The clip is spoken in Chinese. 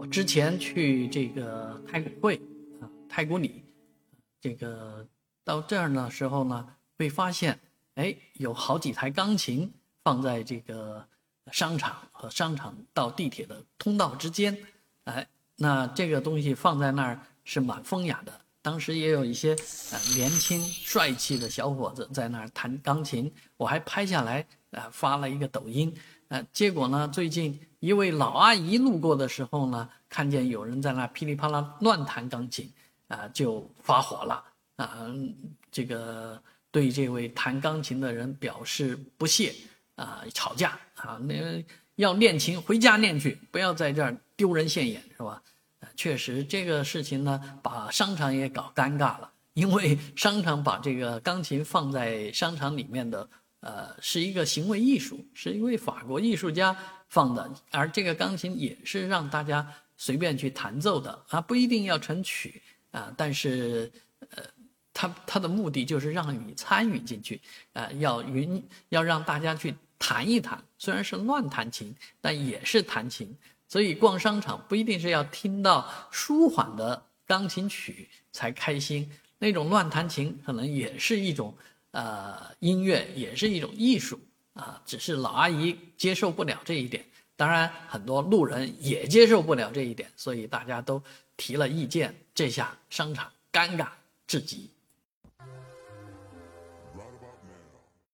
我之前去这个太古汇啊，太古里，这个到这儿的时候呢，会发现，哎，有好几台钢琴放在这个商场和商场到地铁的通道之间，哎，那这个东西放在那儿是蛮风雅的。当时也有一些呃年轻帅气的小伙子在那儿弹钢琴，我还拍下来啊发了一个抖音，呃，结果呢，最近一位老阿姨路过的时候呢，看见有人在那噼里啪啦乱弹钢琴，啊，就发火了啊，这个对这位弹钢琴的人表示不屑啊，吵架啊，那要练琴回家练去，不要在这儿丢人现眼，是吧？确实，这个事情呢，把商场也搞尴尬了。因为商场把这个钢琴放在商场里面的，呃，是一个行为艺术，是一位法国艺术家放的。而这个钢琴也是让大家随便去弹奏的啊，不一定要成曲啊。但是，呃，他他的目的就是让你参与进去啊，要允要让大家去弹一弹。虽然是乱弹琴，但也是弹琴。所以逛商场不一定是要听到舒缓的钢琴曲才开心，那种乱弹琴可能也是一种呃音乐，也是一种艺术啊。只是老阿姨接受不了这一点，当然很多路人也接受不了这一点，所以大家都提了意见，这下商场尴尬至极。